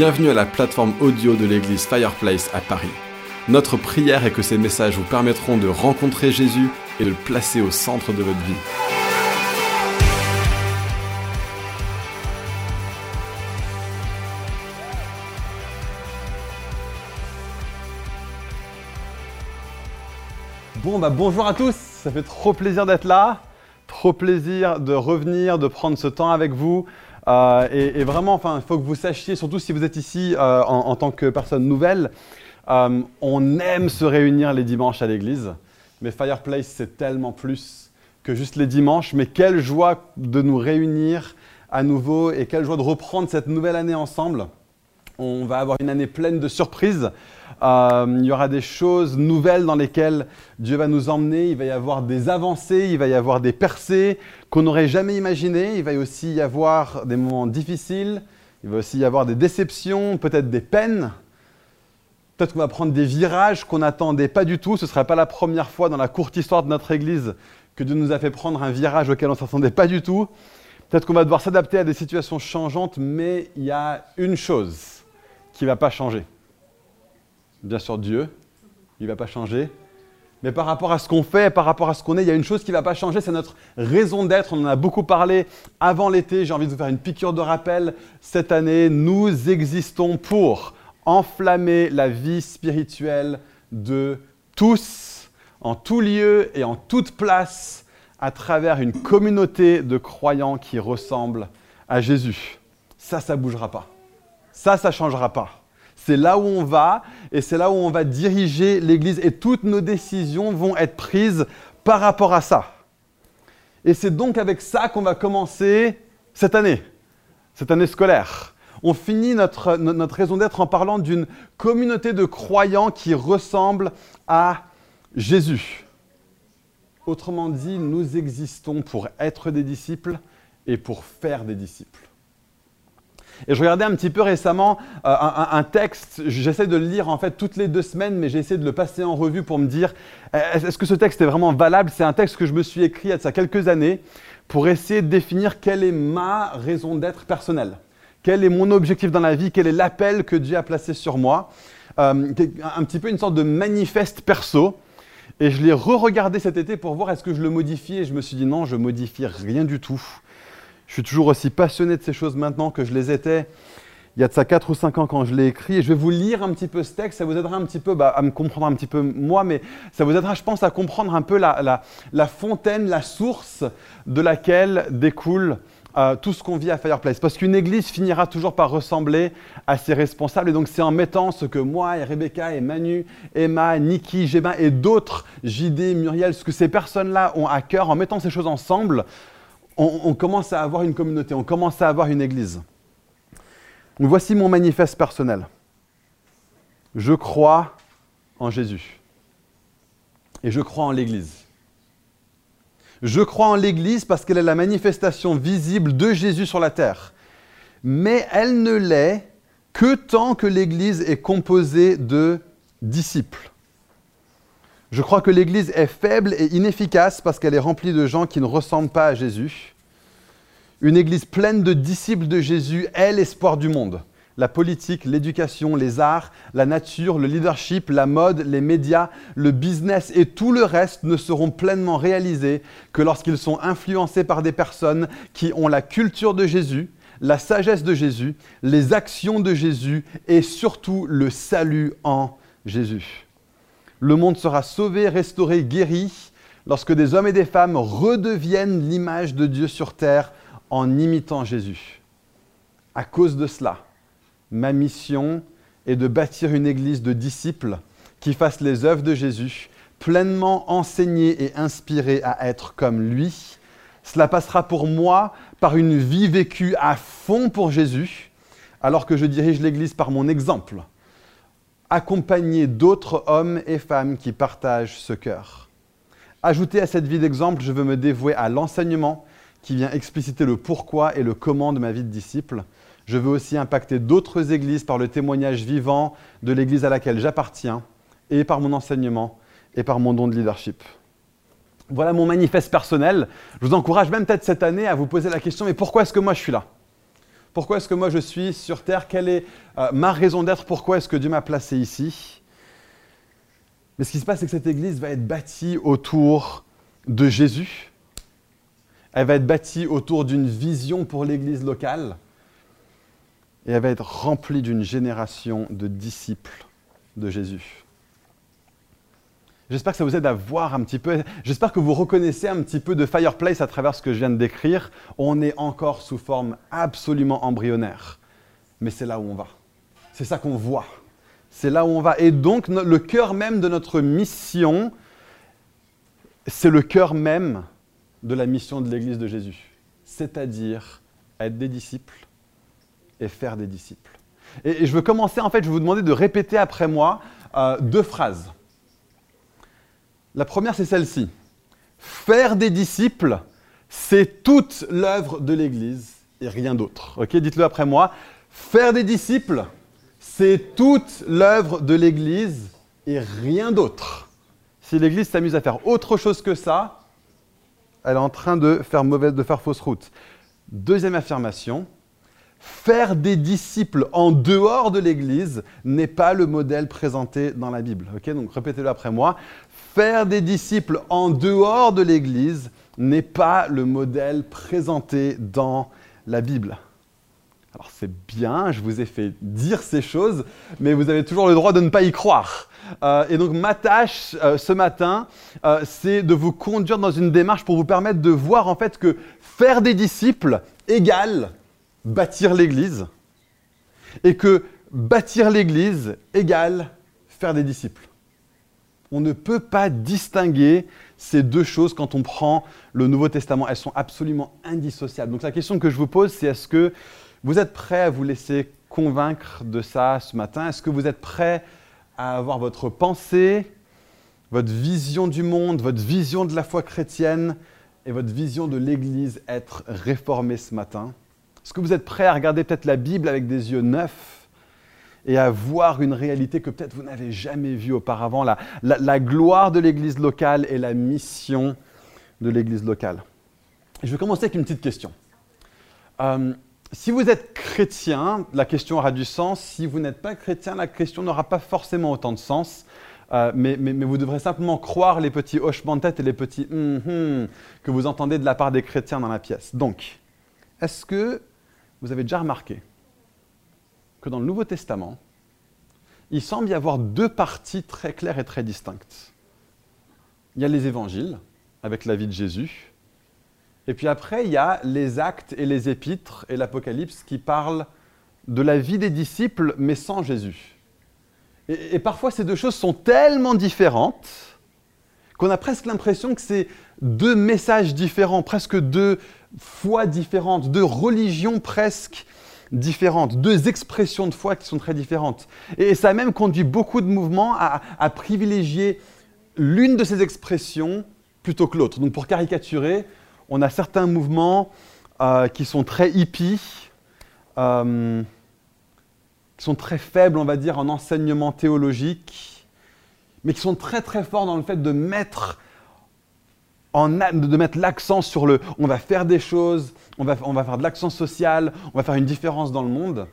Bienvenue à la plateforme audio de l'église Fireplace à Paris. Notre prière est que ces messages vous permettront de rencontrer Jésus et de le placer au centre de votre vie. Bon, bah bonjour à tous, ça fait trop plaisir d'être là, trop plaisir de revenir, de prendre ce temps avec vous. Euh, et, vraiment, enfin, il faut que vous sachiez, surtout si vous êtes ici euh, en, tant que personne nouvelle, euh, on aime se réunir les dimanches à l'église, mais Fireplace, c'est tellement plus que juste les dimanches. Mais quelle joie de nous réunir à nouveau et quelle joie de reprendre cette nouvelle année ensemble. On va avoir une année pleine de surprises. Il y aura des choses nouvelles dans lesquelles Dieu va nous emmener. Il va y avoir des avancées, il va y avoir des percées qu'on n'aurait jamais imaginées. Il va aussi y avoir des moments difficiles. Il va aussi y avoir des déceptions, peut-être des peines. Peut-être qu'on va prendre des virages qu'on n'attendait pas du tout. Ce ne sera pas la première fois dans la courte histoire de notre Église que Dieu nous a fait prendre un virage auquel on ne s'attendait pas du tout. Peut-être qu'on va devoir s'adapter à des situations changeantes, mais il y a une chose qui ne va pas changer. Bien sûr, Dieu, il ne va pas changer. Mais par rapport à ce qu'on fait, par rapport à ce qu'on est, il y a une chose qui ne va pas changer, c'est notre raison d'être. On en a beaucoup parlé avant l'été. J'ai envie de vous faire une piqûre de rappel. Cette année, nous existons pour enflammer la vie spirituelle de tous, en tout lieu et en toute place, à travers une communauté de croyants qui ressemble à Jésus. Ça, ça ne bougera pas. Ça, ça ne changera pas. C'est là où on va et c'est là où on va diriger l'Église et toutes nos décisions vont être prises par rapport à ça. Et c'est donc avec ça qu'on va commencer cette année, cette année scolaire. On finit notre, raison d'être en parlant d'une communauté de croyants qui ressemble à Jésus. Autrement dit, nous existons pour être des disciples et pour faire des disciples. Et je regardais un petit peu récemment euh, un, texte, j'essaie de le lire en fait toutes les deux semaines, mais j'ai essayé de le passer en revue pour me dire, est-ce que ce texte est vraiment valable? C'est un texte que je me suis écrit il y a ça quelques années pour essayer de définir quelle est ma raison d'être personnelle. Quel est mon objectif dans la vie? Quel est l'appel que Dieu a placé sur moi? Euh, Un petit peu une sorte de manifeste perso. Et je l'ai re-regardé cet été pour voir est-ce que je le modifie. Et je me suis dit non, je modifie rien du tout. Je suis toujours aussi passionné de ces choses maintenant que je les étais il y a de ça 4 ou 5 ans quand je l'ai écrit. Et je vais vous lire un petit peu ce texte. Ça vous aidera un petit peu bah, à me comprendre un petit peu moi, mais ça vous aidera, je pense, à comprendre un peu la, la, la fontaine, la source de laquelle découle euh, tout ce qu'on vit à Fireplace. Parce qu'une église finira toujours par ressembler à ses responsables. Et donc, c'est en mettant ce que moi et Rebecca et Manu, Emma, Niki, Gébin et d'autres, JD, Muriel, ce que ces personnes-là ont à cœur, en mettant ces choses ensemble, on, commence à avoir une communauté, on commence à avoir une église. Voici mon manifeste personnel. Je crois en Jésus. Et je crois en l'Église. Je crois en l'Église parce qu'elle est la manifestation visible de Jésus sur la terre. Mais elle ne l'est que tant que l'Église est composée de disciples. Je crois que l'Église est faible et inefficace parce qu'elle est remplie de gens qui ne ressemblent pas à Jésus. Une Église pleine de disciples de Jésus est l'espoir du monde la politique, l'éducation, les arts, la nature, le leadership, la mode, les médias, le business et tout le reste ne seront pleinement réalisés que lorsqu'ils sont influencés par des personnes qui ont la culture de Jésus, la sagesse de Jésus, les actions de Jésus et surtout le salut en Jésus. Le monde sera sauvé, restauré, guéri lorsque des hommes et des femmes redeviennent l'image de Dieu sur terre en imitant Jésus. À cause de cela, ma mission est de bâtir une église de disciples qui fassent les œuvres de Jésus, pleinement enseignés et inspirés à être comme lui. Cela passera pour moi par une vie vécue à fond pour Jésus, alors que je dirige l'Église par mon exemple, accompagné d'autres hommes et femmes qui partagent ce cœur. Ajouté à cette vie d'exemple, je veux me dévouer à l'enseignement qui vient expliciter le pourquoi et le comment de ma vie de disciple. Je veux aussi impacter d'autres églises par le témoignage vivant de l'église à laquelle j'appartiens et par mon enseignement et par mon don de leadership. Voilà mon manifeste personnel. Je vous encourage même peut-être cette année à vous poser la question, mais pourquoi est-ce que moi je suis là? Pourquoi est-ce que moi je suis sur Terre? Quelle est euh, ma raison d'être? Pourquoi est-ce que Dieu m'a placé ici? Mais ce qui se passe, c'est que cette Église va être bâtie autour de Jésus. Elle va être bâtie autour d'une vision pour l'Église locale. Et elle va être remplie d'une génération de disciples de Jésus. J'espère que ça vous aide à voir un petit peu, j'espère que vous reconnaissez un petit peu de Fireplace à travers ce que je viens de décrire. On est encore sous forme absolument embryonnaire. Mais c'est là où on va. C'est ça qu'on voit. C'est là où on va. Et donc, le cœur même de notre mission, c'est le cœur même de la mission de l'Église de Jésus. C'est-à-dire être des disciples et faire des disciples. Et, je veux commencer, en fait, je vais vous demander de répéter après moi euh, deux phrases. La première, c'est celle-ci. Faire des disciples, c'est toute l'œuvre de l'Église et rien d'autre. Ok, dites-le après moi. Faire des disciples, c'est toute l'œuvre de l'Église et rien d'autre. Si l'Église s'amuse à faire autre chose que ça, elle est en train de faire mauvaise, de faire fausse route. Deuxième affirmation, faire des disciples en dehors de l'Église n'est pas le modèle présenté dans la Bible. Ok, donc répétez-le après moi. Faire des disciples en dehors de l'Église n'est pas le modèle présenté dans la Bible. Alors c'est bien, je vous ai fait dire ces choses, mais vous avez toujours le droit de ne pas y croire. Euh, et donc ma tâche euh, ce matin, euh, c'est de vous conduire dans une démarche pour vous permettre de voir en fait que faire des disciples égale bâtir l'Église, et que bâtir l'Église égale faire des disciples. On ne peut pas distinguer ces deux choses quand on prend le Nouveau Testament. Elles sont absolument indissociables. Donc la question que je vous pose, c'est est-ce que vous êtes prêt à vous laisser convaincre de ça ce matin? Est-ce que vous êtes prêt à avoir votre pensée, votre vision du monde, votre vision de la foi chrétienne et votre vision de l'Église être réformée ce matin? Est-ce que vous êtes prêt à regarder peut-être la Bible avec des yeux neufs? Et à voir une réalité que peut-être vous n'avez jamais vue auparavant, la, gloire de l'Église locale et la mission de l'Église locale. je vais commencer avec une petite question. Euh, si vous êtes chrétien, la question aura du sens. Si vous n'êtes pas chrétien, la question n'aura pas forcément autant de sens. Euh, mais, vous devrez simplement croire les petits hochements de tête et les petits hum hum que vous entendez de la part des chrétiens dans la pièce. Donc, est-ce que vous avez déjà remarqué que dans le Nouveau Testament, il semble y avoir deux parties très claires et très distinctes. Il y a les évangiles, avec la vie de Jésus, et puis après, il y a les actes et les épîtres et l'Apocalypse qui parlent de la vie des disciples, mais sans Jésus. Et, parfois, ces deux choses sont tellement différentes qu'on a presque l'impression que c'est deux messages différents, presque deux foi différentes, deux religions presque différentes, deux expressions de foi qui sont très différentes. Et ça a même conduit beaucoup de mouvements à, privilégier l'une de ces expressions plutôt que l'autre. Donc pour caricaturer, on a certains mouvements euh, qui sont très hippies, euh, qui sont très faibles, on va dire, en enseignement théologique, mais qui sont très très forts dans le fait de mettre de mettre l'accent sur le on va faire des choses, on va, on va faire de l'accent social, on va faire une différence dans le monde.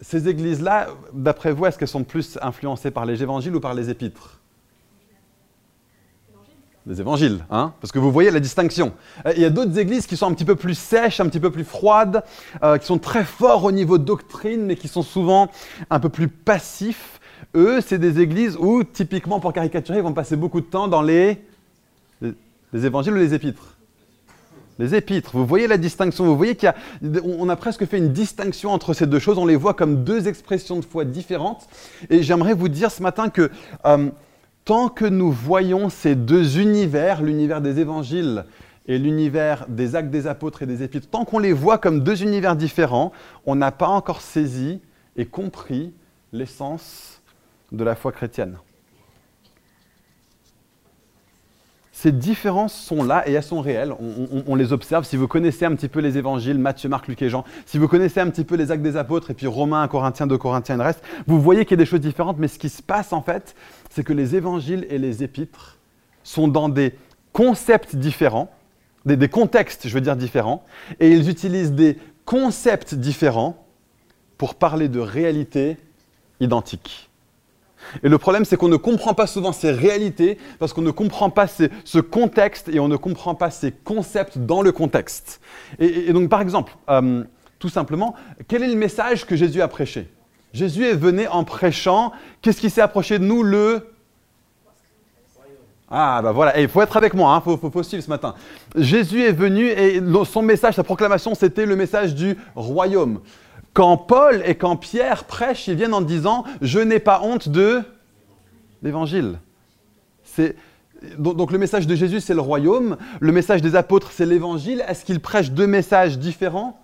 Ces églises-là, d'après vous, est-ce qu'elles sont plus influencées par les évangiles ou par les épîtres? Les évangiles, hein? Parce que vous voyez la distinction. Euh, il y a d'autres églises qui sont un petit peu plus sèches, un petit peu plus froides, euh, qui sont très forts au niveau doctrine, mais qui sont souvent un peu plus passifs. Eux, c'est des églises où, typiquement pour caricaturer, ils vont passer beaucoup de temps dans les les évangiles ou les épîtres? Les épîtres. Vous voyez la distinction? Vous voyez qu'on a, a presque fait une distinction entre ces deux choses. On les voit comme deux expressions de foi différentes. Et j'aimerais vous dire ce matin que euh, tant que nous voyons ces deux univers, l'univers des évangiles et l'univers des actes des apôtres et des épîtres, tant qu'on les voit comme deux univers différents, on n'a pas encore saisi et compris l'essence de la foi chrétienne. Ces différences sont là et elles sont réelles. On, les observe. Si vous connaissez un petit peu les évangiles, Matthieu, Marc, Luc et Jean, si vous connaissez un petit peu les actes des apôtres et puis Romains, Corinthiens, 2 Corinthiens le reste, vous voyez qu'il y a des choses différentes. Mais ce qui se passe en fait, c'est que les évangiles et les épîtres sont dans des concepts différents, des, des contextes, je veux dire, différents, et ils utilisent des concepts différents pour parler de réalités identiques. Et le problème, c'est qu'on ne comprend pas souvent ces réalités parce qu'on ne comprend pas ce contexte et on ne comprend pas ces concepts dans le contexte. Et, donc, par exemple, euh, tout simplement, quel est le message que Jésus a prêché? Jésus est venu en prêchant. Qu'est-ce qui s'est approché de nous? Le ah, bah voilà, il faut être avec moi, il hein. faut, faut, suivre ce matin. Jésus est venu et son message, sa proclamation, c'était le message du royaume. Quand Paul et quand Pierre prêchent, ils viennent en disant Je n'ai pas honte de l'évangile. Donc, le message de Jésus, c'est le royaume. Le message des apôtres, c'est l'évangile. Est-ce qu'ils prêchent deux messages différents?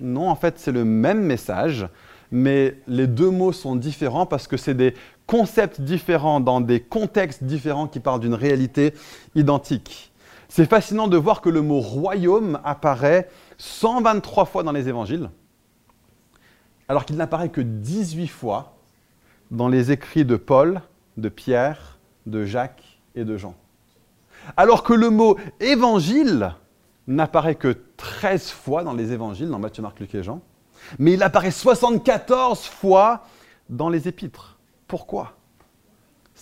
Non, en fait, c'est le même message, mais les deux mots sont différents parce que c'est des concepts différents dans des contextes différents qui parlent d'une réalité identique. C'est fascinant de voir que le mot royaume apparaît 123 fois dans les évangiles alors qu'il n'apparaît que 18 fois dans les écrits de Paul, de Pierre, de Jacques et de Jean. Alors que le mot évangile n'apparaît que 13 fois dans les évangiles, dans Matthieu, Marc, Luc et Jean, mais il apparaît 74 fois dans les épîtres. Pourquoi?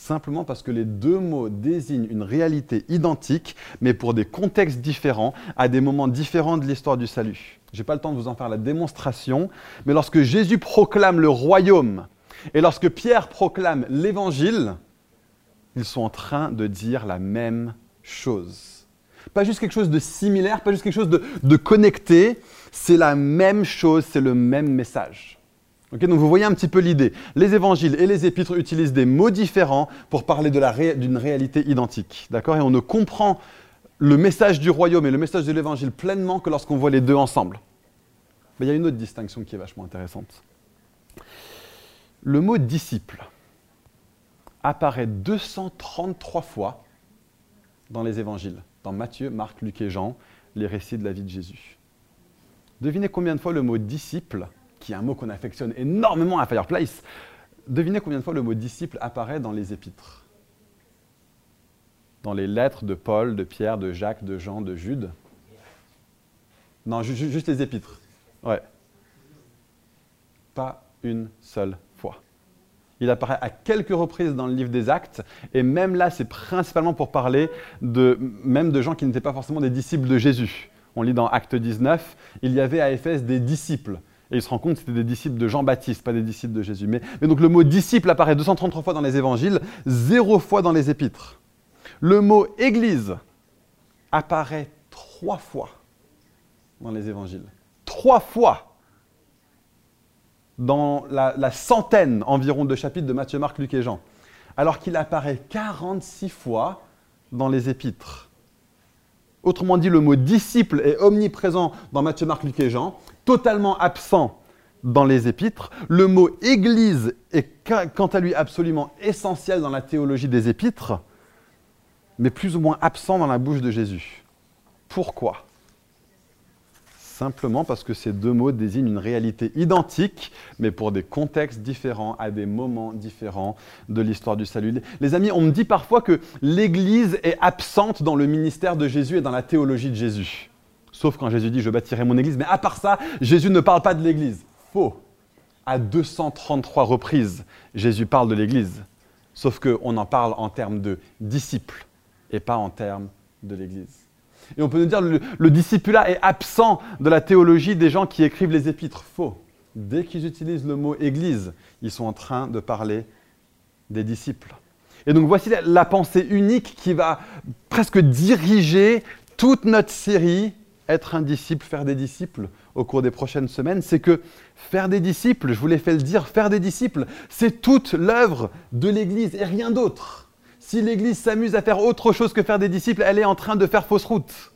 Simplement parce que les deux mots désignent une réalité identique, mais pour des contextes différents, à des moments différents de l'histoire du salut. Je n'ai pas le temps de vous en faire la démonstration, mais lorsque Jésus proclame le royaume et lorsque Pierre proclame l'évangile, ils sont en train de dire la même chose. Pas juste quelque chose de similaire, pas juste quelque chose de, connecté, c'est la même chose, c'est le même message. Donc vous voyez un petit peu l'idée. Les évangiles et les épîtres utilisent des mots différents pour parler d'une réalité identique. D'accord? Et on ne comprend le message du royaume et le message de l'évangile pleinement que lorsqu'on voit les deux ensemble. Mais il y a une autre distinction qui est vachement intéressante. Le mot disciple apparaît 233 fois dans les évangiles, dans Matthieu, Marc, Luc et Jean, les récits de la vie de Jésus. Devinez combien de fois le mot disciple, qui est un mot qu'on affectionne énormément à Fireplace, devinez combien de fois le mot disciple apparaît dans les épîtres? Dans les lettres de Paul, de Pierre, de Jacques, de Jean, de Jude? Non, juste les épîtres. Ouais. Pas une seule fois. Il apparaît à quelques reprises dans le livre des Actes, et même là, c'est principalement pour parler de, même de gens qui n'étaient pas forcément des disciples de Jésus. On lit dans Acte 19, il y avait à Éphèse des disciples. Et il se rend compte que c'était des disciples de Jean-Baptiste, pas des disciples de Jésus. Mais, donc le mot disciple apparaît 233 fois dans les évangiles, zéro fois dans les épîtres. Le mot Église apparaît trois fois dans les évangiles. Trois fois dans la, centaine environ de chapitres de Matthieu, Marc, Luc et Jean. Alors qu'il apparaît 46 fois dans les épîtres. Autrement dit, le mot disciple est omniprésent dans Matthieu, Marc, Luc et Jean, totalement absent dans les épîtres. Le mot Église est quant à lui absolument essentiel dans la théologie des épîtres mais plus ou moins absent dans la bouche de Jésus. Pourquoi? Simplement parce que ces deux mots désignent une réalité identique, mais pour des contextes différents, à des moments différents de l'histoire du salut. Les amis, on me dit parfois que l'Église est absente dans le ministère de Jésus et dans la théologie de Jésus. Sauf quand Jésus dit je bâtirai mon Église. Mais à part ça, Jésus ne parle pas de l'Église. Faux. À 233 reprises, Jésus parle de l'Église. Sauf qu'on en parle en termes de disciples et pas en termes de l'Église. Et on peut nous dire que le, discipulat est absent de la théologie des gens qui écrivent les épîtres. Faux. Dès qu'ils utilisent le mot Église, ils sont en train de parler des disciples. Et donc voici la pensée unique qui va presque diriger toute notre série être un disciple, faire des disciples au cours des prochaines semaines, c'est que faire des disciples, je vous l'ai fait le dire, faire des disciples, c'est toute l'œuvre de l'Église et rien d'autre. Si l'Église s'amuse à faire autre chose que faire des disciples, elle est en train de faire fausse route.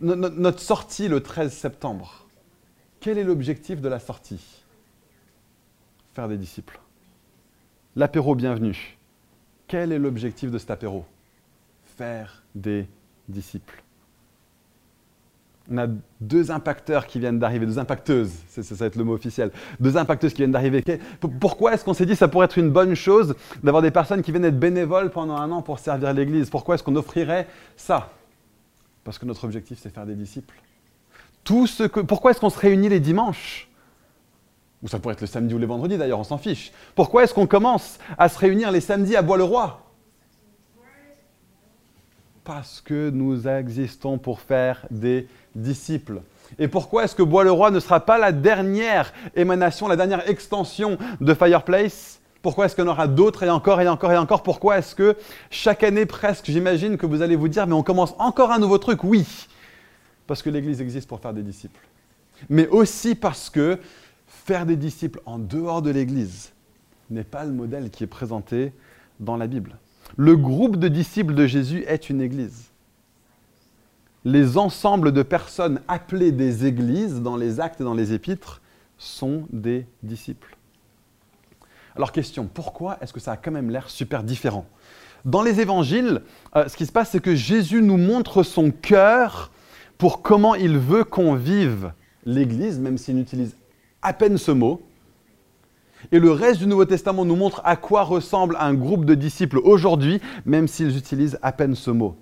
Notre sortie le 13 septembre, quel est l'objectif de la sortie? Faire des disciples. L'apéro bienvenue, quel est l'objectif de cet apéro? Faire des disciples on a deux impacteurs qui viennent d'arriver, deux impacteuses, ça, va être le mot officiel, deux impacteuses qui viennent d'arriver. Pourquoi est-ce qu'on s'est dit que ça pourrait être une bonne chose d'avoir des personnes qui viennent être bénévoles pendant un an pour servir l'Église? Pourquoi est-ce qu'on offrirait ça? Parce que notre objectif, c'est faire des disciples. Tout ce que, pourquoi est-ce qu'on se réunit les dimanches? Ou ça pourrait être le samedi ou le vendredi d'ailleurs, on s'en fiche. Pourquoi est-ce qu'on commence à se réunir les samedis à Bois-le-Roi? Parce que nous existons pour faire des disciples. Et pourquoi est-ce que Bois-le-Roi ne sera pas la dernière émanation, la dernière extension de Fireplace? Pourquoi est-ce en aura d'autres et encore et encore et encore? Pourquoi est-ce que chaque année presque, j'imagine que vous allez vous dire, mais on commence encore un nouveau truc? Oui, parce que l'Église existe pour faire des disciples. Mais aussi parce que faire des disciples en dehors de l'Église n'est pas le modèle qui est présenté dans la Bible. Le groupe de disciples de Jésus est une Église les ensembles de personnes appelées des églises dans les actes et dans les épîtres sont des disciples. Alors question, pourquoi est-ce que ça a quand même l'air super différent? Dans les évangiles, euh, ce qui se passe, c'est que Jésus nous montre son cœur pour comment il veut qu'on vive l'Église, même s'il n'utilise à peine ce mot. Et le reste du Nouveau Testament nous montre à quoi ressemble un groupe de disciples aujourd'hui, même s'ils utilisent à peine ce mot.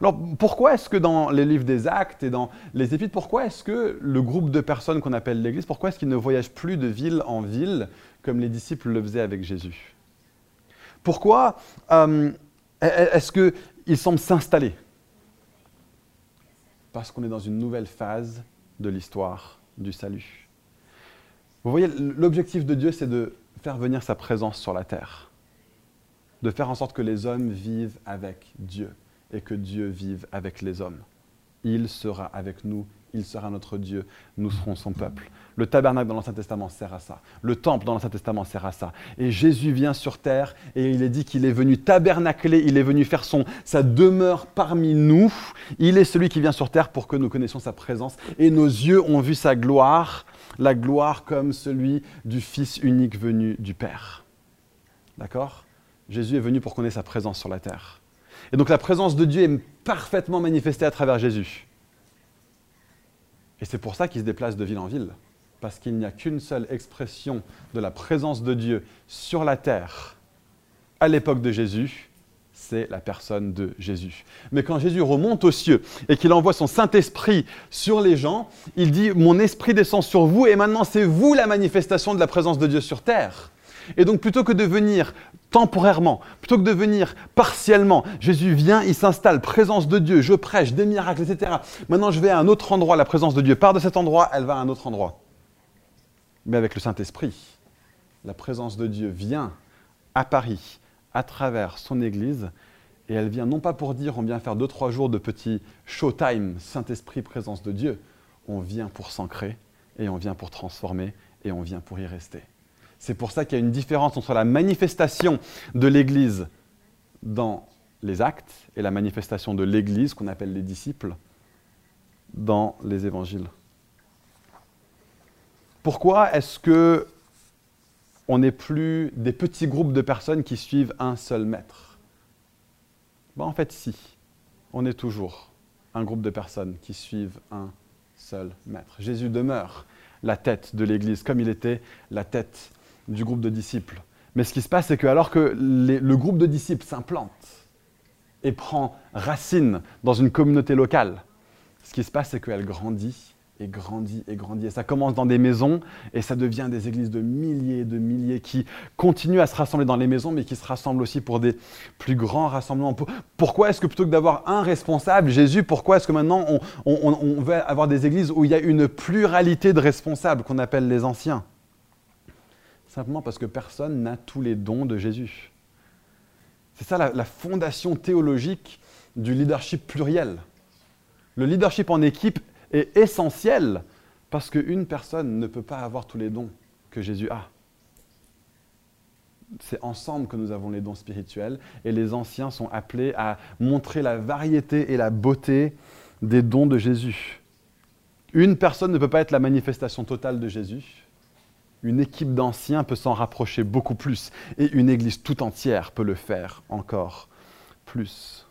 Alors pourquoi est-ce que dans les livres des actes et dans les épîtres, pourquoi est-ce que le groupe de personnes qu'on appelle l'Église, pourquoi est-ce qu'ils ne voyagent plus de ville en ville comme les disciples le faisaient avec Jésus? Pourquoi euh, est-ce qu'ils semblent s'installer? Parce qu'on est dans une nouvelle phase de l'histoire du salut. Vous voyez, l'objectif de Dieu, c'est de faire venir sa présence sur la terre, de faire en sorte que les hommes vivent avec Dieu et que Dieu vive avec les hommes. Il sera avec nous, il sera notre Dieu, nous serons son peuple. Le tabernacle dans l'Ancien Testament sert à ça. Le temple dans l'Ancien Testament sert à ça. Et Jésus vient sur terre et il est dit qu'il est venu tabernacler, il est venu faire son, sa demeure parmi nous. Il est celui qui vient sur terre pour que nous connaissions sa présence. Et nos yeux ont vu sa gloire, la gloire comme celui du Fils unique venu du Père. D'accord? Jésus est venu pour qu'on ait sa présence sur la terre. Et donc la présence de Dieu est parfaitement manifestée à travers Jésus. Et c'est pour ça qu'il se déplace de ville en ville, parce qu'il n'y a qu'une seule expression de la présence de Dieu sur la terre à l'époque de Jésus, c'est la personne de Jésus. Mais quand Jésus remonte aux cieux et qu'il envoie son Saint-Esprit sur les gens, il dit, mon esprit descend sur vous et maintenant c'est vous la manifestation de la présence de Dieu sur terre. Et donc plutôt que de venir temporairement, plutôt que de venir partiellement, Jésus vient, il s'installe, présence de Dieu, je prêche, des miracles, etc. Maintenant je vais à un autre endroit, la présence de Dieu part de cet endroit, elle va à un autre endroit. Mais avec le Saint-Esprit, la présence de Dieu vient à Paris, à travers son Église, et elle vient non pas pour dire on vient faire deux, trois jours de petit showtime, Saint-Esprit, présence de Dieu, on vient pour s'ancrer, et on vient pour transformer, et on vient pour y rester. C'est pour ça qu'il y a une différence entre la manifestation de l'Église dans les actes et la manifestation de l'Église, qu'on appelle les disciples, dans les évangiles. Pourquoi est-ce que on n'est plus des petits groupes de personnes qui suivent un seul maître? Ben, En fait, si. On est toujours un groupe de personnes qui suivent un seul maître. Jésus demeure la tête de l'Église, comme il était la tête du groupe de disciples. Mais ce qui se passe, c'est que alors que le groupe de disciples s'implante et prend racine dans une communauté locale, ce qui se passe, c'est qu'elle grandit et grandit et grandit. Et ça commence dans des maisons et ça devient des églises de milliers et de milliers qui continuent à se rassembler dans les maisons, mais qui se rassemblent aussi pour des plus grands rassemblements. Pourquoi est-ce que plutôt que d'avoir un responsable, Jésus, pourquoi est-ce que maintenant on, on veut avoir des églises où il y a une pluralité de responsables qu'on appelle les anciens? Simplement parce que personne n'a tous les dons de Jésus. C'est ça la, fondation théologique du leadership pluriel. Le leadership en équipe est essentiel parce qu'une personne ne peut pas avoir tous les dons que Jésus a. C'est ensemble que nous avons les dons spirituels et les anciens sont appelés à montrer la variété et la beauté des dons de Jésus. Une personne ne peut pas être la manifestation totale de Jésus, une équipe d'anciens peut s'en rapprocher beaucoup plus et une église tout entière peut le faire encore plus.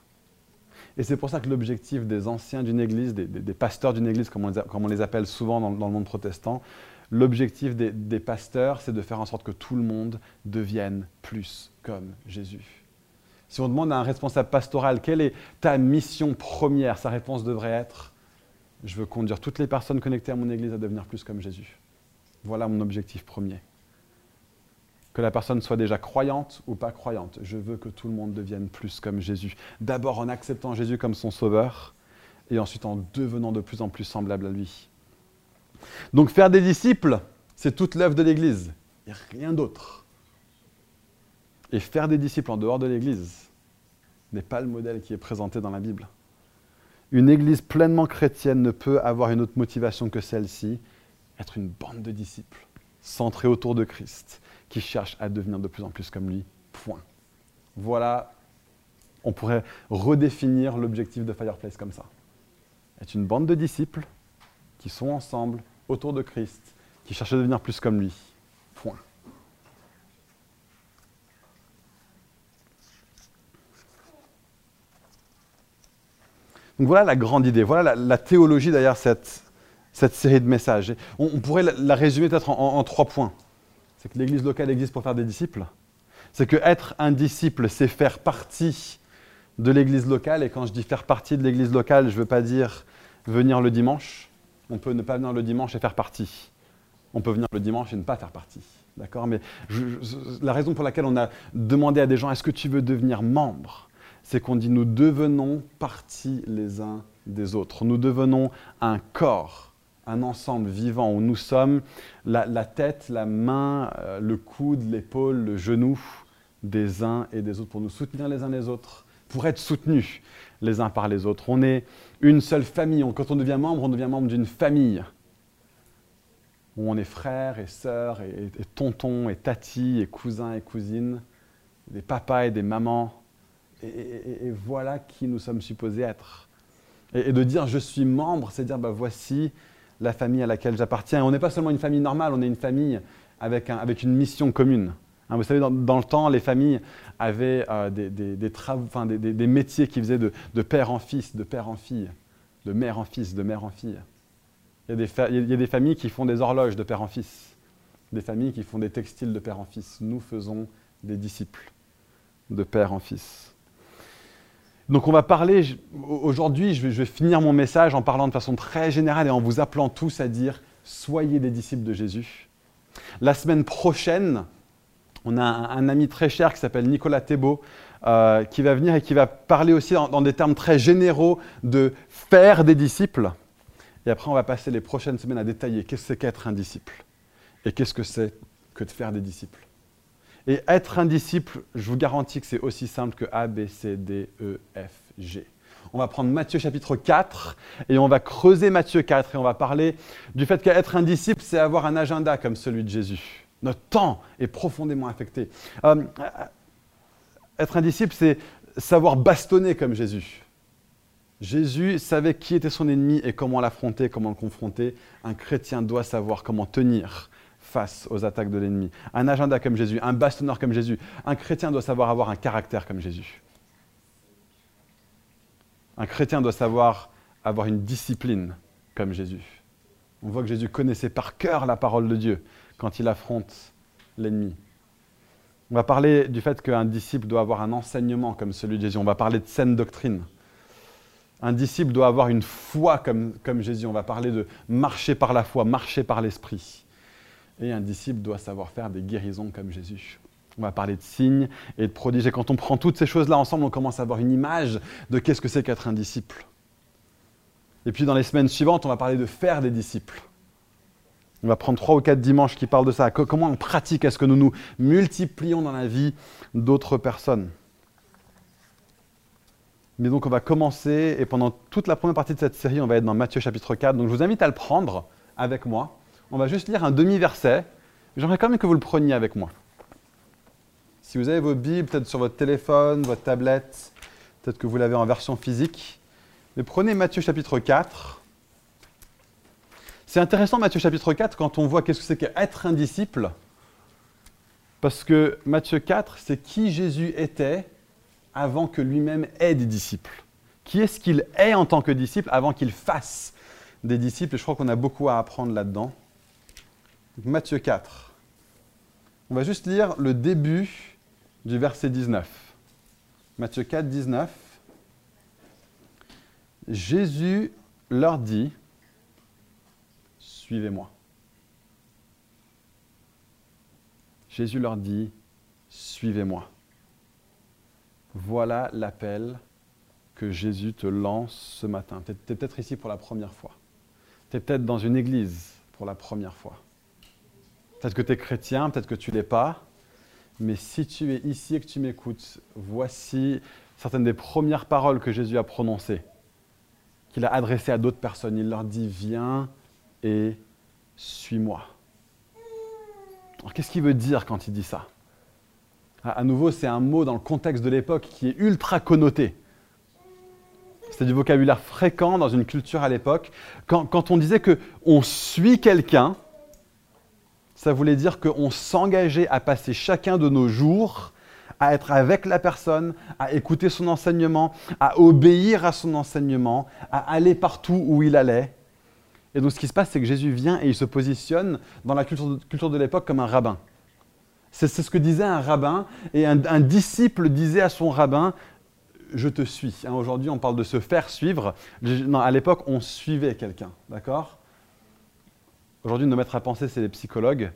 Et c'est pour ça que l'objectif des anciens d'une église, des, pasteurs d'une église, comme on, les appelle souvent dans, le monde protestant, l'objectif des, pasteurs, c'est de faire en sorte que tout le monde devienne plus comme Jésus. Si on demande à un responsable pastoral quelle est ta mission première, sa réponse devrait être Je veux conduire toutes les personnes connectées à mon Église à devenir plus comme Jésus. Voilà mon objectif premier. Que la personne soit déjà croyante ou pas croyante. Je veux que tout le monde devienne plus comme Jésus. D'abord en acceptant Jésus comme son sauveur et ensuite en devenant de plus en plus semblable à lui. Donc faire des disciples, c'est toute l'œuvre de l'Église. A rien d'autre. Et faire des disciples en dehors de l'Église n'est pas le modèle qui est présenté dans la Bible. Une Église pleinement chrétienne ne peut avoir une autre motivation que celle-ci, être une bande de disciples, centrés autour de Christ, qui cherchent à devenir de plus en plus comme lui. Point. Voilà, on pourrait redéfinir l'objectif de Fireplace comme ça. Être une bande de disciples qui sont ensemble autour de Christ, qui cherchent à devenir plus comme lui. Point. Donc voilà la grande idée, voilà la, théologie derrière cette, cette, série de messages. On, pourrait la, résumer peut-être en, trois points. C'est que l'Église locale existe pour faire des disciples. C'est que être un disciple, c'est faire partie de l'Église locale. Et quand je dis faire partie de l'Église locale, je ne veux pas dire venir le dimanche. On peut ne pas venir le dimanche et faire partie. On peut venir le dimanche et ne pas faire partie. D'accord? Mais la raison pour laquelle on a demandé à des gens est-ce que tu veux devenir membre? C'est qu'on dit nous devenons partie les uns des autres. Nous devenons un corps, un ensemble vivant où nous sommes la, tête, la main, euh, le coude, l'épaule, le genou des uns et des autres pour nous soutenir les uns les autres, pour être soutenus les uns par les autres. On est une seule famille. Quand on devient membre, on devient membre d'une famille où on est frères et sœurs et, et tontons et tatis et cousins et cousines, des papas et des mamans et, voilà qui nous sommes supposés être. Et, de dire je suis membre, c'est dire bah, voici la famille à laquelle j'appartiens. on n'est pas seulement une famille normale, on est une famille avec, une mission commune. Hein, vous savez, dans, le temps, les familles avaient euh, des, métiers qui faisaient de, père en fils, de père en fille, de mère en fils, de mère en fille. Il y a des familles qui font des horloges de père en fils, des familles qui font des textiles de père en fils. Nous faisons des disciples de père en fils. Donc on va parler, aujourd'hui je vais, finir mon message en parlant de façon très générale et en vous appelant tous à dire soyez des disciples de Jésus. La semaine prochaine, on a un, ami très cher qui s'appelle Nicolas Thébault euh, qui va venir et qui va parler aussi dans, des termes très généraux de faire des disciples. Et après on va passer les prochaines semaines à détailler qu'est-ce que c'est qu'être un disciple et qu'est-ce que c'est que de faire des disciples. Et être un disciple, je vous garantis que c'est aussi simple que A, B, C, D, E, F, G. On va prendre Matthieu chapitre 4 et on va creuser Matthieu 4 et on va parler du fait qu'être un disciple, c'est avoir un agenda comme celui de Jésus. Notre temps est profondément affecté. Euh, être un disciple, c'est savoir bastonner comme Jésus. Jésus savait qui était son ennemi et comment l'affronter, comment le confronter. Un chrétien doit savoir comment tenir face aux attaques de l'ennemi. Un agenda comme Jésus, un bastonneur comme Jésus. Un chrétien doit savoir avoir un caractère comme Jésus. Un chrétien doit savoir avoir une discipline comme Jésus. On voit que Jésus connaissait par cœur la parole de Dieu quand il affronte l'ennemi. On va parler du fait qu'un disciple doit avoir un enseignement comme celui de Jésus. On va parler de saine doctrine. Un disciple doit avoir une foi comme, comme Jésus. On va parler de marcher par la foi, marcher par l'esprit. Et un disciple doit savoir faire des guérisons comme Jésus. On va parler de signes et de prodiges. Et quand on prend toutes ces choses-là ensemble, on commence à avoir une image de qu'est-ce que c'est qu'être un disciple. Et puis dans les semaines suivantes, on va parler de faire des disciples. On va prendre trois ou quatre dimanches qui parlent de ça. Comment on pratique? Est-ce que nous nous multiplions dans la vie d'autres personnes? Mais donc on va commencer, et pendant toute la première partie de cette série, on va être dans Matthieu chapitre 4. Donc je vous invite à le prendre avec moi. On va juste lire un demi-verset. J'aimerais quand même que vous le preniez avec moi. Si vous avez vos Bibles, peut-être sur votre téléphone, votre tablette, peut-être que vous l'avez en version physique. Mais prenez Matthieu chapitre 4. C'est intéressant Matthieu chapitre 4 quand on voit qu'est-ce que c'est qu'être un disciple. Parce que Matthieu 4, c'est qui Jésus était avant que lui-même ait des disciples. Qui est-ce qu'il est en tant que disciple avant qu'il fasse des disciples? Et je crois qu'on a beaucoup à apprendre là-dedans. Matthieu 4. On va juste lire le début du verset 19. Matthieu 4, 19. Jésus leur dit, suivez-moi. Jésus leur dit, suivez-moi. Voilà l'appel que Jésus te lance ce matin. Tu es, peut-être ici pour la première fois. Tu es peut-être dans une église pour la première fois. Peut-être que tu es chrétien, peut-être que tu l'es pas. Mais si tu es ici et que tu m'écoutes, voici certaines des premières paroles que Jésus a prononcées, qu'il a adressées à d'autres personnes. Il leur dit, viens et suis-moi. Alors qu'est-ce qu'il veut dire quand il dit ça? À nouveau, c'est un mot dans le contexte de l'époque qui est ultra connoté. C'était du vocabulaire fréquent dans une culture à l'époque. Quand, on disait qu'on suit quelqu'un, ça voulait dire qu'on s'engageait à passer chacun de nos jours à être avec la personne, à écouter son enseignement, à obéir à son enseignement, à aller partout où il allait. Et donc ce qui se passe, c'est que Jésus vient et il se positionne dans la culture de, l'époque comme un rabbin. C'est ce que disait un rabbin, et un, disciple disait à son rabbin, je te suis. Hein, aujourd'hui, on parle de se faire suivre. à l'époque, on suivait quelqu'un, d'accord? Aujourd'hui, nos maîtres à penser, c'est les psychologues,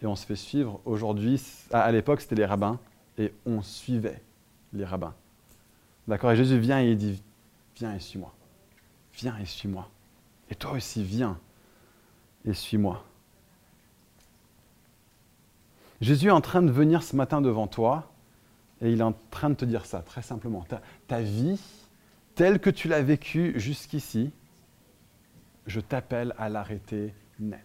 et on se fait suivre. Aujourd'hui, à, l'époque, c'était les rabbins, et on suivait les rabbins. D'accord? Et Jésus vient et il dit, viens et suis-moi. Viens et suis-moi. Et toi aussi, viens et suis-moi. Jésus est en train de venir ce matin devant toi et il est en train de te dire ça, très simplement. Ta, ta vie, telle que tu l'as vécue jusqu'ici, je t'appelle à l'arrêter net.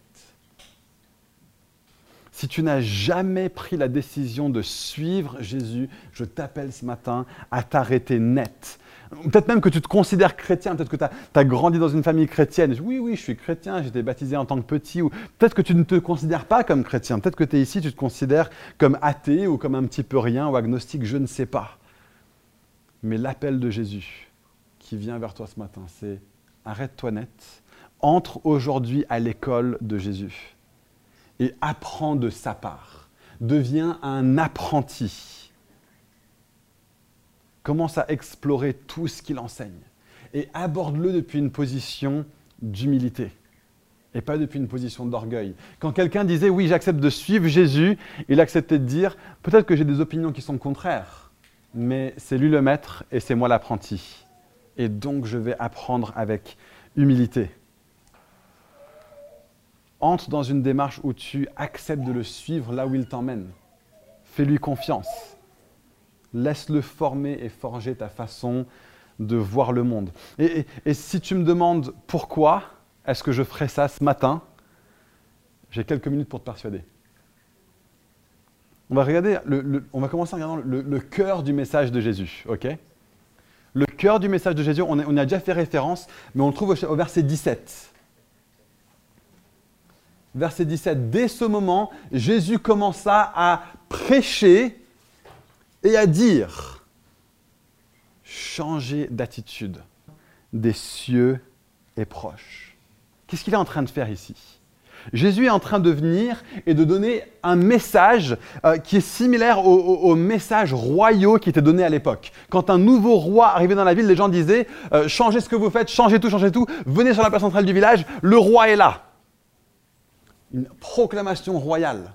Si tu n'as jamais pris la décision de suivre Jésus, je t'appelle ce matin à t'arrêter net. Peut-être même que tu te considères chrétien, peut-être que tu as, grandi dans une famille chrétienne. Oui, oui, je suis chrétien, j'étais baptisé en tant que petit. Ou peut-être que tu ne te considères pas comme chrétien. Peut-être que tu es ici, tu te considères comme athée ou comme un petit peu rien ou agnostique, je ne sais pas. Mais l'appel de Jésus qui vient vers toi ce matin, c'est arrête-toi net, entre aujourd'hui à l'école de Jésus et apprends de sa part. Deviens un apprenti. Commence à explorer tout ce qu'il enseigne et aborde-le depuis une position d'humilité et pas depuis une position d'orgueil. Quand quelqu'un disait oui, j'accepte de suivre Jésus, il acceptait de dire peut-être que j'ai des opinions qui sont contraires, mais c'est lui le maître et c'est moi l'apprenti. Et donc je vais apprendre avec humilité entre dans une démarche où tu acceptes de le suivre là où il t'emmène. Fais-lui confiance. Laisse-le former et forger ta façon de voir le monde. Et, si tu me demandes pourquoi est-ce que je ferai ça ce matin, j'ai quelques minutes pour te persuader. On va, regarder on va commencer en regardant le, cœur du message de Jésus. le cœur du message de Jésus, on, a déjà fait référence, mais on le trouve au verset 17 verset 17, dès ce moment, Jésus commença à prêcher et à dire, changer d'attitude, des cieux est proche. Qu'est-ce qu'il est en train de faire ici? Jésus est en train de venir et de donner un message euh, qui est similaire aux, messages royaux qui étaient donnés à l'époque. Quand un nouveau roi arrivait dans la ville, les gens disaient euh, Changez ce que vous faites, changez tout, changez tout, venez sur la place centrale du village, le roi est là une proclamation royale.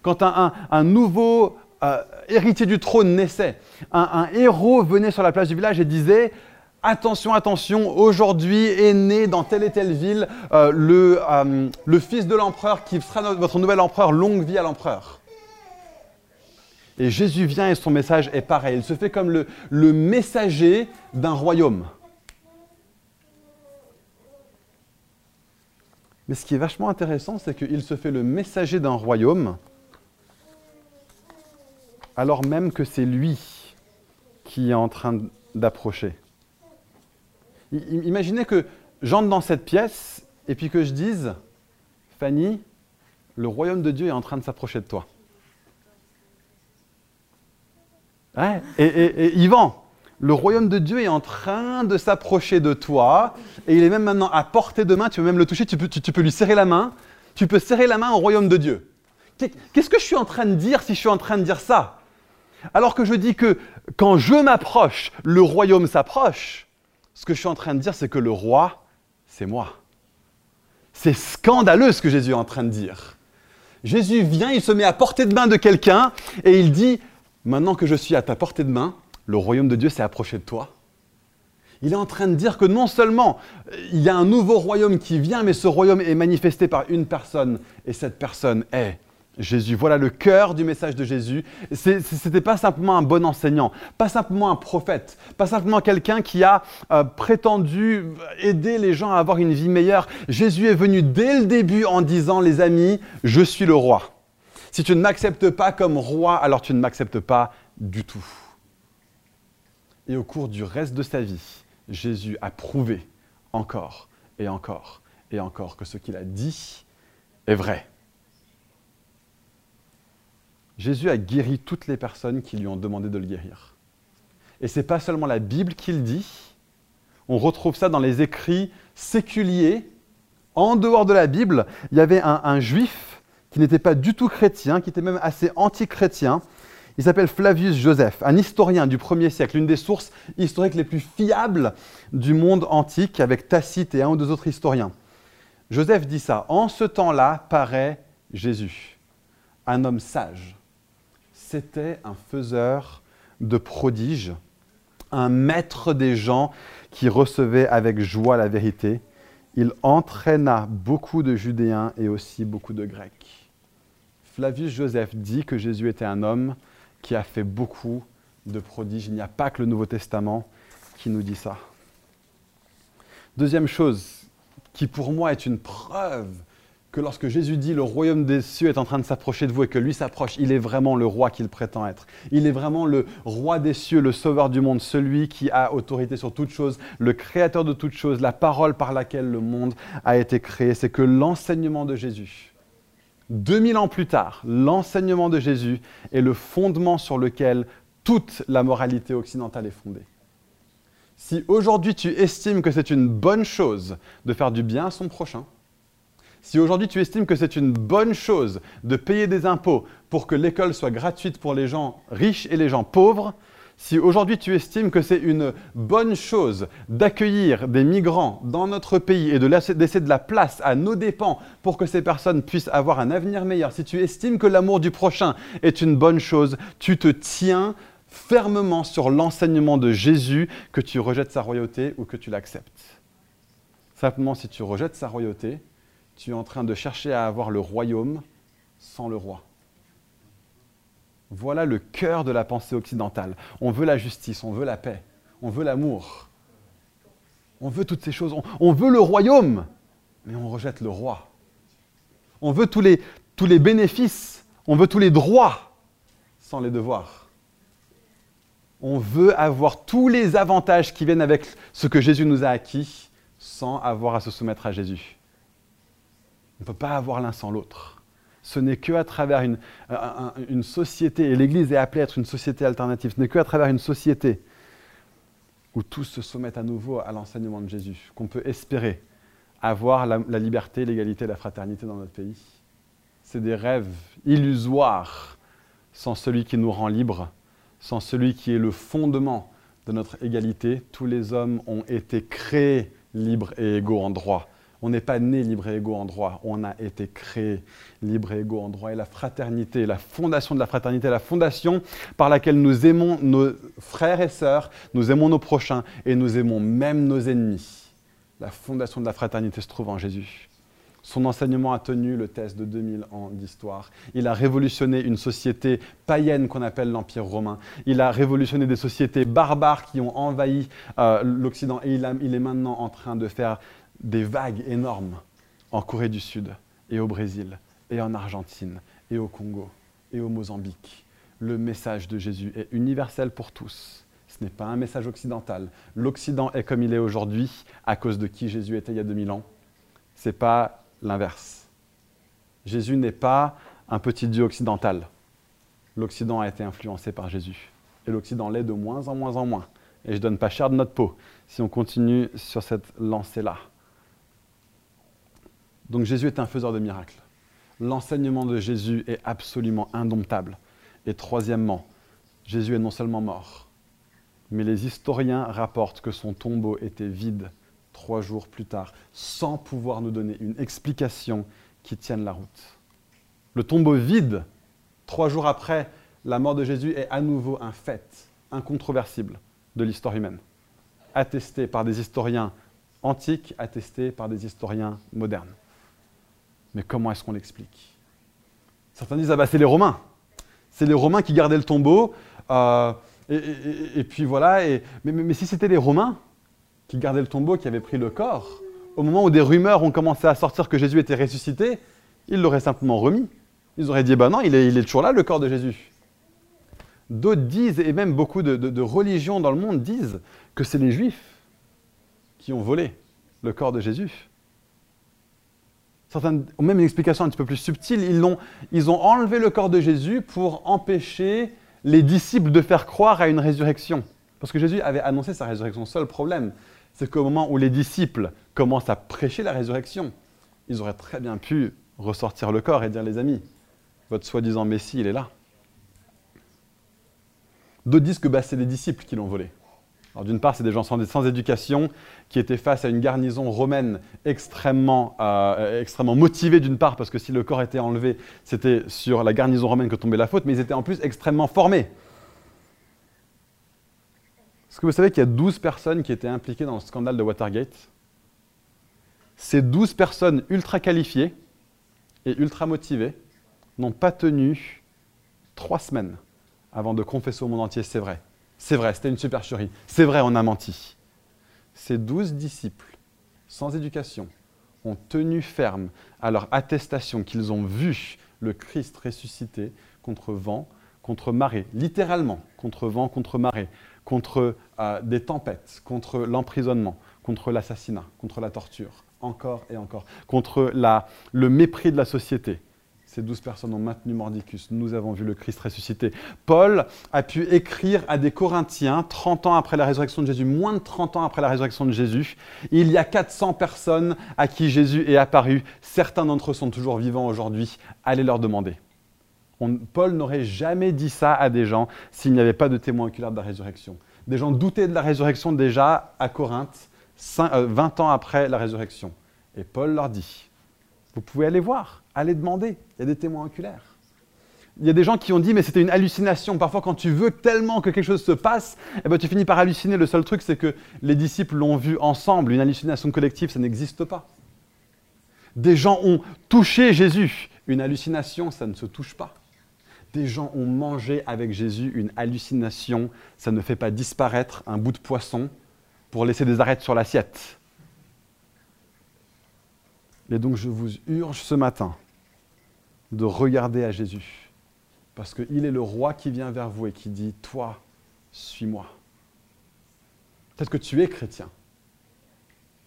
Quand un, nouveau euh, héritier du trône naissait, un, héros venait sur la place du village et disait Attention, attention, aujourd'hui est né dans telle et telle ville euh, le, euh, le, fils de l'empereur qui sera votre nouvel empereur, longue vie à l'empereur. Et Jésus vient et son message est pareil. Il se fait comme le messager d'un royaume. Mais ce qui est vachement intéressant, c'est qu'il se fait le messager d'un royaume, alors même que c'est lui qui est en train d'approcher. Imaginez que j'entre dans cette pièce et puis que je dise, Fanny, le royaume de Dieu est en train de s'approcher de toi. Et, et Yvan, le royaume de Dieu est en train de s'approcher de toi et il est même maintenant à portée de main. Tu peux même le toucher, tu peux, lui serrer la main. Tu peux serrer la main au royaume de Dieu. Qu'est-ce que je suis en train de dire si je suis en train de dire ça? Alors que je dis que quand je m'approche, le royaume s'approche, ce que je suis en train de dire, c'est que le roi, c'est moi. C'est scandaleux ce que Jésus est en train de dire. Jésus vient, il se met à portée de main de quelqu'un et il dit, maintenant que je suis à ta portée de main, le royaume de Dieu s'est approché de toi. Il est en train de dire que non seulement il y a un nouveau royaume qui vient, mais ce royaume est manifesté par une personne, et cette personne est Jésus. Voilà le cœur du message de Jésus. Ce n'était pas simplement un bon enseignant, pas simplement un prophète, pas simplement quelqu'un qui a euh, prétendu aider les gens à avoir une vie meilleure. Jésus est venu dès le début en disant, les amis, je suis le roi. Si tu ne m'acceptes pas comme roi, alors tu ne m'acceptes pas du tout. Et au cours du reste de sa vie, Jésus a prouvé encore et encore et encore que ce qu'il a dit est vrai. Jésus a guéri toutes les personnes qui lui ont demandé de le guérir. Et ce n'est pas seulement la Bible qui le dit, on retrouve ça dans les écrits séculiers. En dehors de la Bible, il y avait un juif qui n'était pas du tout chrétien, qui était même assez anti-chrétien. Il s'appelle Flavius Joseph, un historien du 1er siècle, une des sources historiques les plus fiables du monde antique, avec Tacite et un ou deux autres historiens. Joseph dit ça. En ce temps-là paraît Jésus, un homme sage, c'était un faiseur de prodiges, un maître des gens qui recevait avec joie la vérité. Il entraîna beaucoup de Judéens et aussi beaucoup de Grecs. Flavius Joseph dit que Jésus était un homme qui a fait beaucoup de prodiges. Il n'y a pas que le Nouveau Testament qui nous dit ça. Deuxième chose, qui pour moi est une preuve que lorsque Jésus dit le royaume des cieux est en train de s'approcher de vous et que lui s'approche, il est vraiment le roi qu'il prétend être. Il est vraiment le roi des cieux, le sauveur du monde, celui qui a autorité sur toute chose, le créateur de toute chose, la parole par laquelle le monde a été créé. C'est que l'enseignement de Jésus, 2000 ans plus tard, l'enseignement de Jésus est le fondement sur lequel toute la moralité occidentale est fondée. Si aujourd'hui tu estimes que c'est une bonne chose de faire du bien à son prochain, si aujourd'hui tu estimes que c'est une bonne chose de payer des impôts pour que l'école soit gratuite pour les gens riches et les gens pauvres, si aujourd'hui tu estimes que c'est une bonne chose d'accueillir des migrants dans notre pays et de laisser de la place à nos dépens pour que ces personnes puissent avoir un avenir meilleur, si tu estimes que l'amour du prochain est une bonne chose, tu te tiens fermement sur l'enseignement de Jésus que tu rejettes sa royauté ou que tu l'acceptes. Simplement, si tu rejettes sa royauté, tu es en train de chercher à avoir le royaume sans le roi. Voilà le cœur de la pensée occidentale. On veut la justice, on veut la paix, on veut l'amour. On veut toutes ces choses. On, veut le royaume, mais on rejette le roi. On veut tous les, tous les bénéfices, on veut tous les droits sans les devoirs. On veut avoir tous les avantages qui viennent avec ce que Jésus nous a acquis sans avoir à se soumettre à Jésus. On ne peut pas avoir l'un sans l'autre. Ce n'est qu'à travers une, société, et l'Église est appelée à être une société alternative, ce n'est qu'à travers une société où tous se soumettent à nouveau à l'enseignement de Jésus qu'on peut espérer avoir la, la liberté, l'égalité, la fraternité dans notre pays. C'est des rêves illusoires sans celui qui nous rend libres, sans celui qui est le fondement de notre égalité. Tous les hommes ont été créés libres et égaux en droit. On n'est pas né libre et égaux en droit, on a été créé libre et égaux en droit. Et la fraternité, la fondation de la fraternité, la fondation par laquelle nous aimons nos frères et sœurs, nous aimons nos prochains et nous aimons même nos ennemis. La fondation de la fraternité se trouve en Jésus. Son enseignement a tenu le test de 2000 ans d'histoire. Il a révolutionné une société païenne qu'on appelle l'Empire romain. Il a révolutionné des sociétés barbares qui ont envahi euh, l'Occident et il, il, est maintenant en train de faire des vagues énormes en Corée du Sud et au Brésil et en Argentine et au Congo et au Mozambique. Le message de Jésus est universel pour tous. Ce n'est pas un message occidental. L'Occident est comme il est aujourd'hui à cause de qui Jésus était il y a 2000 ans. Ce n'est pas l'inverse. Jésus n'est pas un petit Dieu occidental. L'Occident a été influencé par Jésus. Et l'Occident l'est de moins en moins en moins. Et je ne donne pas cher de notre peau si on continue sur cette lancée-là. Donc Jésus est un faiseur de miracles. L'enseignement de Jésus est absolument indomptable. Et troisièmement, Jésus est non seulement mort, mais les historiens rapportent que son tombeau était vide trois jours plus tard, sans pouvoir nous donner une explication qui tienne la route. Le tombeau vide, trois jours après la mort de Jésus, est à nouveau un fait incontroversible de l'histoire humaine, attesté par des historiens antiques, attesté par des historiens modernes. Mais comment est-ce qu'on l'explique? Certains disent, ah bah c'est les Romains. C'est les Romains qui gardaient le tombeau. Euh, et, puis voilà. mais, si c'était les Romains qui gardaient le tombeau, qui avaient pris le corps, au moment où des rumeurs ont commencé à sortir que Jésus était ressuscité, ils l'auraient simplement remis. Ils auraient dit, bah non, il est, il est toujours là, le corps de Jésus. D'autres disent, et même beaucoup de, religions dans le monde disent, que c'est les Juifs qui ont volé le corps de Jésus. Certains ont même une explication un petit peu plus subtile. Ils ont, enlevé le corps de Jésus pour empêcher les disciples de faire croire à une résurrection. Parce que Jésus avait annoncé sa résurrection. Seul problème, c'est qu'au moment où les disciples commencent à prêcher la résurrection, ils auraient très bien pu ressortir le corps et dire les amis, votre soi-disant Messie, il est là. D'autres disent que bah, c'est les disciples qui l'ont volé. D'une part, c'est des gens sans, éducation qui étaient face à une garnison romaine extrêmement, euh, extrêmement motivée d'une part, parce que si le corps était enlevé, c'était sur la garnison romaine que tombait la faute, mais ils étaient en plus extrêmement formés. Est-ce que vous savez qu'il y a 12 personnes qui étaient impliquées dans le scandale de Watergate? Ces 12 personnes ultra qualifiées et ultra motivées n'ont pas tenu trois semaines avant de confesser au monde entier, c'est vrai. C'est vrai, c'était une supercherie. C'est vrai, on a menti. Ces douze disciples, sans éducation, ont tenu ferme à leur attestation qu'ils ont vu le Christ ressuscité contre vent, contre marée, littéralement, contre vent, contre marée, contre euh, des tempêtes, contre l'emprisonnement, contre l'assassinat, contre la torture, encore et encore, contre le mépris de la société, ces douze personnes ont maintenu Mordicus. Nous avons vu le Christ ressuscité. Paul a pu écrire à des Corinthiens 30 ans après la résurrection de Jésus, moins de 30 ans après la résurrection de Jésus. Il y a 400 personnes à qui Jésus est apparu. Certains d'entre eux sont toujours vivants aujourd'hui. Allez leur demander. Paul n'aurait jamais dit ça à des gens s'il n'y avait pas de témoins oculaires de la résurrection. Des gens doutaient de la résurrection déjà à Corinthe, 20 euh, ans après la résurrection. Et Paul leur dit, vous pouvez aller voir, aller demander. Il y a des témoins oculaires. Il y a des gens qui ont dit, mais c'était une hallucination. Parfois, quand tu veux tellement que quelque chose se passe, eh ben, tu finis par halluciner. Le seul truc, c'est que les disciples l'ont vu ensemble. Une hallucination collective, ça n'existe pas. Des gens ont touché Jésus. Une hallucination, ça ne se touche pas. Des gens ont mangé avec Jésus. Une hallucination, ça ne fait pas disparaître un bout de poisson pour laisser des arêtes sur l'assiette. Et donc je vous urge ce matin de regarder à Jésus, parce qu'il est le roi qui vient vers vous et qui dit, toi, suis-moi. Peut-être que tu es chrétien,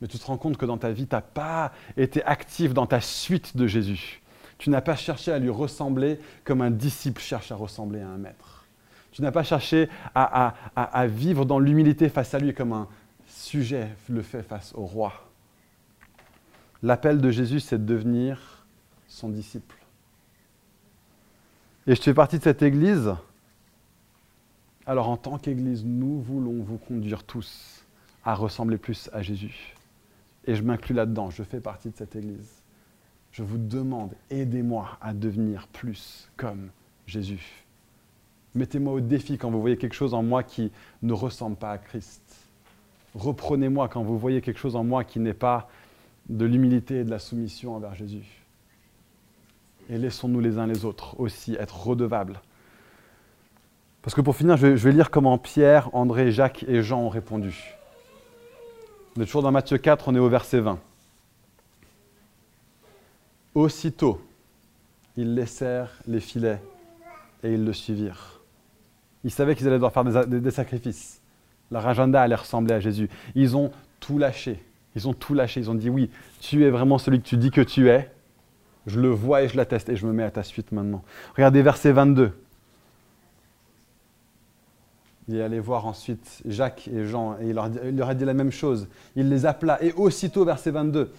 mais tu te rends compte que dans ta vie, tu n'as pas été actif dans ta suite de Jésus. Tu n'as pas cherché à lui ressembler comme un disciple cherche à ressembler à un maître. Tu n'as pas cherché à, à vivre dans l'humilité face à lui comme un sujet le fait face au roi. L'appel de Jésus, c'est de devenir son disciple. Et je fais partie de cette Église. Alors en tant qu'Église, nous voulons vous conduire tous à ressembler plus à Jésus. Et je m'inclus là-dedans, je fais partie de cette Église. Je vous demande, aidez-moi à devenir plus comme Jésus. Mettez-moi au défi quand vous voyez quelque chose en moi qui ne ressemble pas à Christ. Reprenez-moi quand vous voyez quelque chose en moi qui n'est pas de l'humilité et de la soumission envers Jésus. Et laissons-nous les uns les autres aussi être redevables. Parce que pour finir, je vais, lire comment Pierre, André, Jacques et Jean ont répondu. On est toujours dans Matthieu 4, on est au verset 20. Aussitôt, ils laissèrent les filets et ils le suivirent. Ils savaient qu'ils allaient devoir faire des, des sacrifices. Leur agenda allait ressembler à Jésus. Ils ont tout lâché ils ont tout lâché. Ils ont dit oui, tu es vraiment celui que tu dis que tu es. Je le vois et je l'atteste et je me mets à ta suite maintenant. Regardez verset 22. Il est allé voir ensuite Jacques et Jean et il leur, a dit la même chose. Il les appela et aussitôt, verset 22,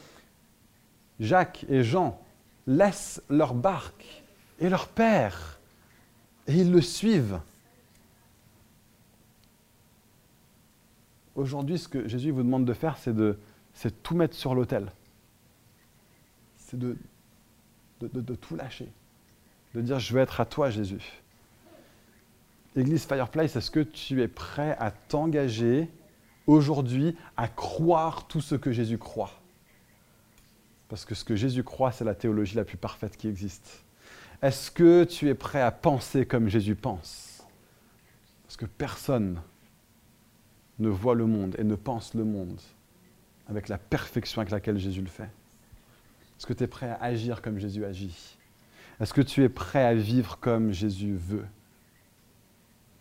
Jacques et Jean laissent leur barque et leur père et ils le suivent. Aujourd'hui, ce que Jésus vous demande de faire, c'est de c'est tout mettre sur l'autel. C'est de, tout lâcher. De dire, je veux être à toi, Jésus. Église Fireplace, est-ce que tu es prêt à t'engager aujourd'hui à croire tout ce que Jésus croit? Parce que ce que Jésus croit, c'est la théologie la plus parfaite qui existe. Est-ce que tu es prêt à penser comme Jésus pense? Parce que personne ne voit le monde et ne pense le monde avec la perfection avec laquelle Jésus le fait. Est-ce que tu es prêt à agir comme Jésus agit? Est-ce que tu es prêt à vivre comme Jésus veut?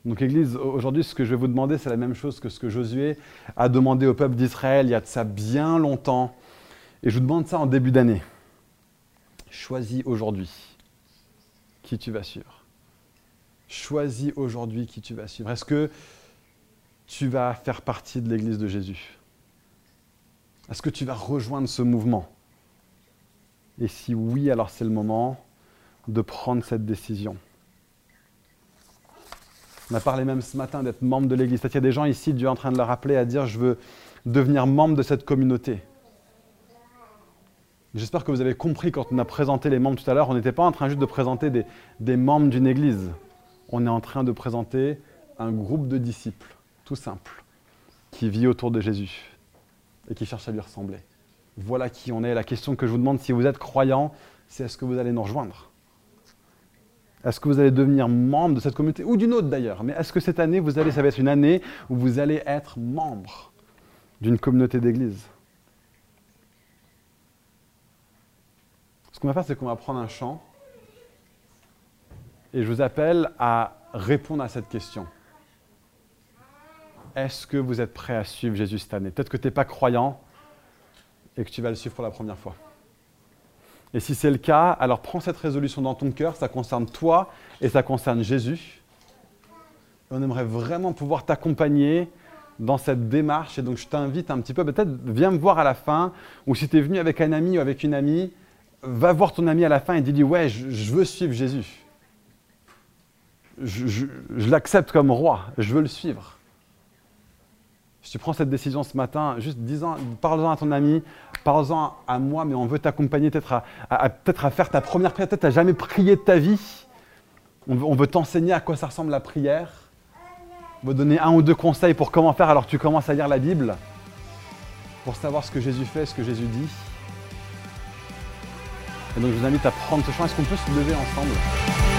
Donc Église, aujourd'hui, ce que je vais vous demander, c'est la même chose que ce que Josué a demandé au peuple d'Israël il y a de ça bien longtemps. Et je vous demande ça en début d'année. Choisis aujourd'hui qui tu vas suivre. Choisis aujourd'hui qui tu vas suivre. Est-ce que tu vas faire partie de l'Église de Jésus? Est-ce que tu vas rejoindre ce mouvement? Et si oui, alors c'est le moment de prendre cette décision. On a parlé même ce matin d'être membre de l'Église. Il y a des gens ici, Dieu est en train de leur rappeler à dire, je veux devenir membre de cette communauté. J'espère que vous avez compris quand on a présenté les membres tout à l'heure, on n'était pas en train juste de présenter des, des membres d'une Église. On est en train de présenter un groupe de disciples, tout simple, qui vit autour de Jésus et qui cherche à lui ressembler. Voilà qui on est. La question que je vous demande, si vous êtes croyant, c'est est-ce que vous allez nous rejoindre? Est-ce que vous allez devenir membre de cette communauté ou d'une autre d'ailleurs? Mais est-ce que cette année, vous allez, ça va être une année où vous allez être membre d'une communauté d'église? Ce qu'on va faire, c'est qu'on va prendre un chant et je vous appelle à répondre à cette question. Est-ce que vous êtes prêt à suivre Jésus cette année? Peut-être que tu n'es pas croyant et que tu vas le suivre pour la première fois. Et si c'est le cas, alors prends cette résolution dans ton cœur, ça concerne toi et ça concerne Jésus. on aimerait vraiment pouvoir t'accompagner dans cette démarche. Et donc je t'invite un petit peu, peut-être viens me voir à la fin, ou si tu es venu avec un ami ou avec une amie, va voir ton ami à la fin et dis-lui, ouais, je, veux suivre Jésus. je l'accepte comme roi, je veux le suivre. Si tu prends cette décision ce matin, juste parle-en à ton ami, parle-en à moi, mais on veut t'accompagner peut-être à, à, faire ta première prière. Peut-être n'as jamais prié de ta vie. On veut, t'enseigner à quoi ça ressemble la prière. On veut donner un ou deux conseils pour comment faire alors tu commences à lire la Bible, pour savoir ce que Jésus fait, ce que Jésus dit. Et donc je vous invite à prendre ce champ. Est-ce qu'on peut se lever ensemble?